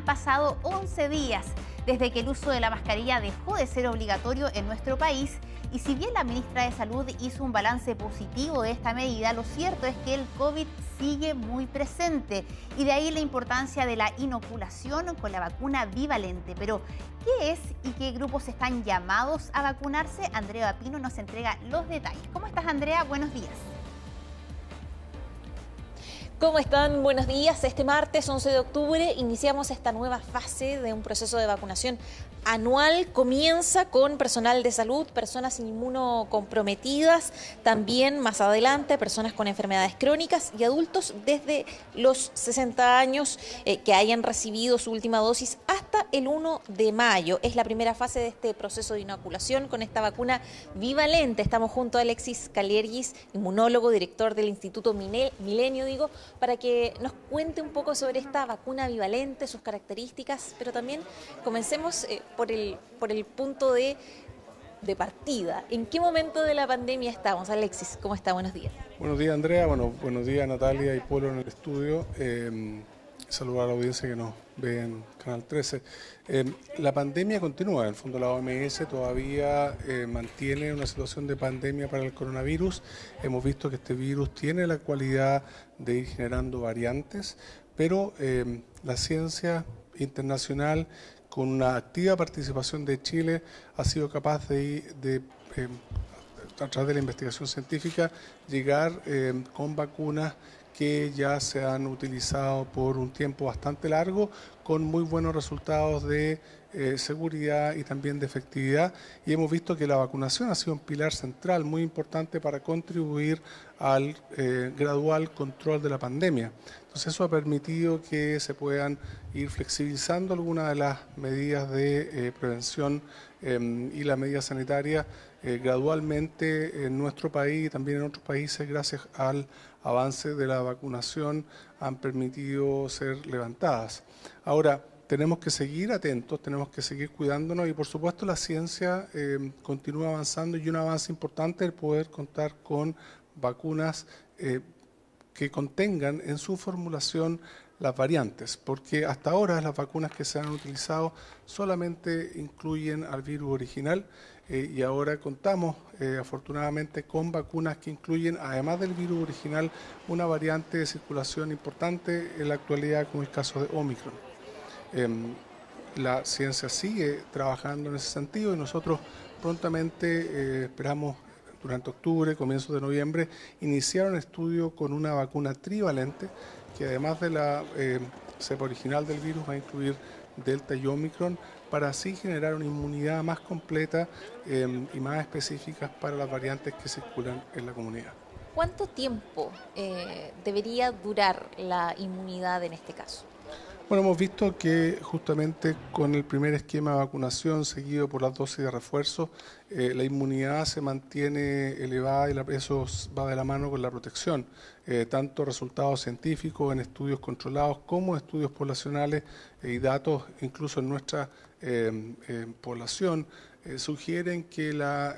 han pasado 11 días desde que el uso de la mascarilla dejó de ser obligatorio en nuestro país y si bien la ministra de Salud hizo un balance positivo de esta medida, lo cierto es que el COVID sigue muy presente y de ahí la importancia de la inoculación con la vacuna bivalente. Pero, ¿qué es y qué grupos están llamados a vacunarse? Andrea Pino nos entrega los detalles. ¿Cómo estás, Andrea? Buenos días. ¿Cómo están? Buenos días. Este martes 11 de octubre iniciamos esta nueva fase de un proceso de vacunación anual. Comienza con personal de salud, personas inmunocomprometidas, también más adelante personas con enfermedades crónicas y adultos desde los 60 años eh, que hayan recibido su última dosis hasta el 1 de mayo. Es la primera fase de este proceso de inoculación con esta vacuna bivalente. Estamos junto a Alexis Caliergis, inmunólogo, director del Instituto Milenio, digo, para que nos cuente un poco sobre esta vacuna bivalente, sus características, pero también comencemos eh, por, el, por el punto de, partida. ¿En qué momento de la pandemia estamos? Alexis, ¿cómo está? Buenos días. Buenos días, Andrea. Bueno, buenos días, Natalia y Polo en el estudio. Eh, saludar a la audiencia que nos ve en Canal 13. Eh, la pandemia continúa, en el fondo la OMS todavía eh, mantiene una situación de pandemia para el coronavirus. Hemos visto que este virus tiene la cualidad de ir generando variantes, pero eh, la ciencia internacional con una activa participación de Chile ha sido capaz de, de a través de la investigación científica, llegar con vacunas que ya se han utilizado por un tiempo bastante largo con muy buenos resultados de eh, seguridad y también de efectividad y hemos visto que la vacunación ha sido un pilar central muy importante para contribuir al eh, gradual control de la pandemia. Entonces eso ha permitido que se puedan ir flexibilizando algunas de las medidas de eh, prevención em, y las medidas sanitarias gradualmente en nuestro país y también en otros países gracias al avances de la vacunación han permitido ser levantadas. Ahora, tenemos que seguir atentos, tenemos que seguir cuidándonos y por supuesto la ciencia eh, continúa avanzando y un avance importante es poder contar con vacunas eh, que contengan en su formulación las variantes, porque hasta ahora las vacunas que se han utilizado solamente incluyen al virus original eh, y ahora contamos eh, afortunadamente con vacunas que incluyen, además del virus original, una variante de circulación importante en la actualidad, como el caso de Omicron. Em, la ciencia sigue trabajando en ese sentido y nosotros prontamente eh, esperamos durante octubre, comienzos de noviembre, iniciar un estudio con una vacuna trivalente que además de la cepa original del virus va a incluir Delta y Omicron para así generar una inmunidad más completa em, y más específica para las variantes que circulan en la comunidad. ¿Cuánto tiempo eh, debería durar la inmunidad en este caso? Bueno, hemos visto que justamente con el primer esquema de vacunación seguido por las dosis de refuerzo, eh, la inmunidad se mantiene elevada y eso va de la mano con la protección. Eh, tanto resultados científicos en estudios controlados como estudios poblacionales y datos incluso en nuestra eh, sugieren que la,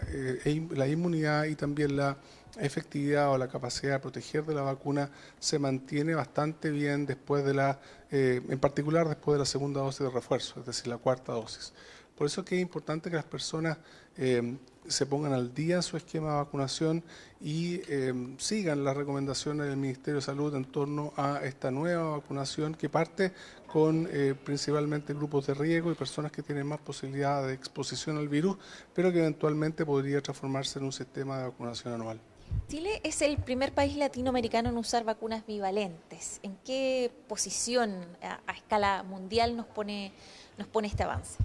la inmunidad y también la efectividad o la capacidad de proteger de la vacuna se mantiene bastante bien después de la, eh, en particular después de la segunda dosis de refuerzo, es decir, la cuarta dosis. Por eso es que es importante que las personas eh, se pongan al día en su esquema de vacunación y eh, sigan las recomendaciones del Ministerio de Salud en torno a esta nueva vacunación que parte con principalmente grupos de riesgo y personas que tienen más posibilidad de exposición al virus, pero que eventualmente podría transformarse en un sistema de vacunación anual. Chile es el primer país latinoamericano en usar vacunas bivalentes. ¿En qué posición a, escala mundial nos pone, nos pone este avance?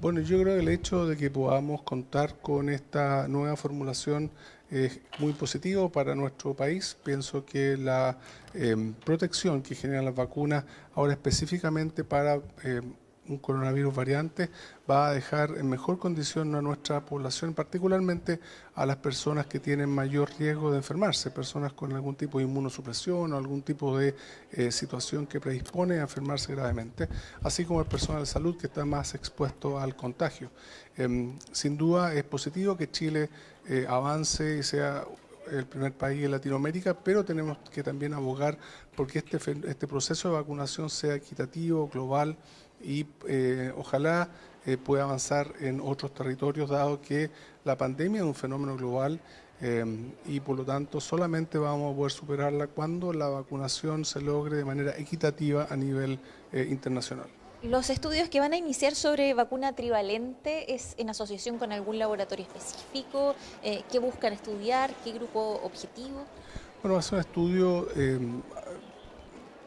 Bueno, yo creo que el hecho de que podamos contar con esta nueva formulación es muy positivo para nuestro país. Pienso que la eh, protección que generan las vacunas, ahora específicamente para eh, un coronavirus variante va a dejar en mejor condición a nuestra población, particularmente a las personas que tienen mayor riesgo de enfermarse, personas con algún tipo de inmunosupresión o algún tipo de eh, situación que predispone a enfermarse gravemente, así como el personal de salud que está más expuesto al contagio. Em, sin duda es positivo que Chile eh, avance y sea el primer país en Latinoamérica, pero tenemos que también abogar porque este, este proceso de vacunación sea equitativo, global y eh, ojalá eh, pueda avanzar en otros territorios, dado que la pandemia es un fenómeno global eh, y por lo tanto solamente vamos a poder superarla cuando la vacunación se logre de manera equitativa a nivel internacional. Los estudios que van a iniciar sobre vacuna trivalente es en asociación con algún laboratorio específico, ¿qué buscan estudiar? ¿Qué grupo objetivo? Bueno, va a ser un estudio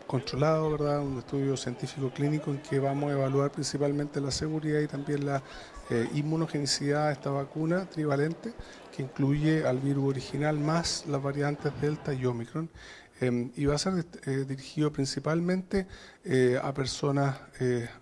controlado, ¿verdad? Un estudio científico clínico en que vamos a evaluar principalmente la seguridad y también la eh, inmunogenicidad de esta vacuna trivalente, que incluye al virus original más las variantes Delta y Omicron. Em, y va a ser eh, dirigido principalmente eh, a personas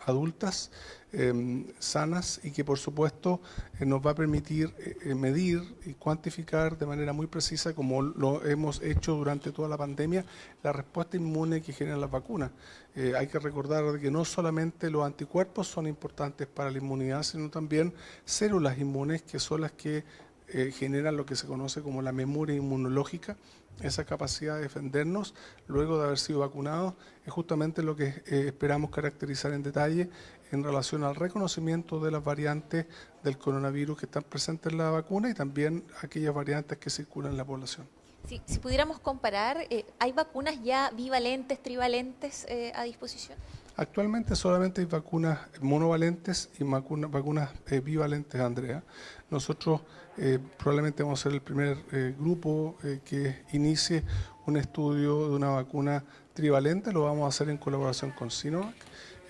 adultas Em, sanas y que por supuesto eh, nos va a permitir eh, eh, medir y cuantificar de manera muy precisa, como lo hemos hecho durante toda la pandemia, la respuesta inmune que generan las vacunas. hay que recordar que no solamente los anticuerpos son importantes para la inmunidad, sino también células inmunes que son las que generan lo que se conoce como la memoria inmunológica, esa capacidad de defendernos luego de haber sido vacunados, es justamente lo que esperamos caracterizar en detalle en relación al reconocimiento de las variantes del coronavirus que están presentes en la vacuna y también aquellas variantes que circulan en la población. si pudiéramos comparar, eh, ¿hay vacunas ya bivalentes, trivalentes eh, a disposición? Actualmente solamente hay vacunas monovalentes y vacunas eh, bivalentes, Andrea. Nosotros probablemente vamos a ser el primer grupo que inicie un estudio de una vacuna trivalente, lo vamos a hacer en colaboración con Sinovac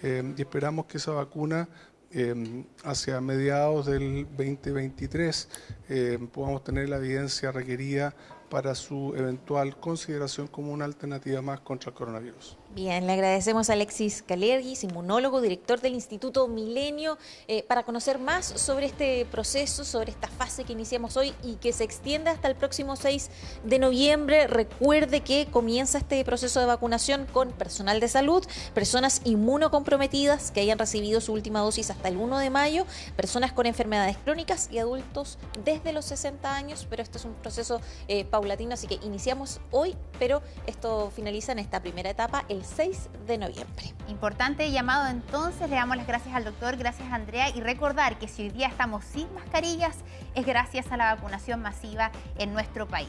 y esperamos que esa vacuna eh, hacia mediados del 2023 eh, podamos tener la evidencia requerida para su eventual consideración como una alternativa más contra el coronavirus. Bien, le agradecemos a Alexis Calergis, inmunólogo, director del Instituto Milenio, eh, para conocer más sobre este proceso, sobre esta fase que iniciamos hoy y que se extiende hasta el próximo 6 de noviembre. Recuerde que comienza este proceso de vacunación con personal de salud, personas inmunocomprometidas que hayan recibido su última dosis hasta el 1 de mayo, personas con enfermedades crónicas y adultos desde los 60 años, pero este es un proceso eh, paulatino, así que iniciamos hoy, pero esto finaliza en esta primera etapa el 6 de noviembre. Importante llamado entonces, le damos las gracias al doctor, gracias Andrea y recordar que si hoy día estamos sin mascarillas es gracias a la vacunación masiva en nuestro país.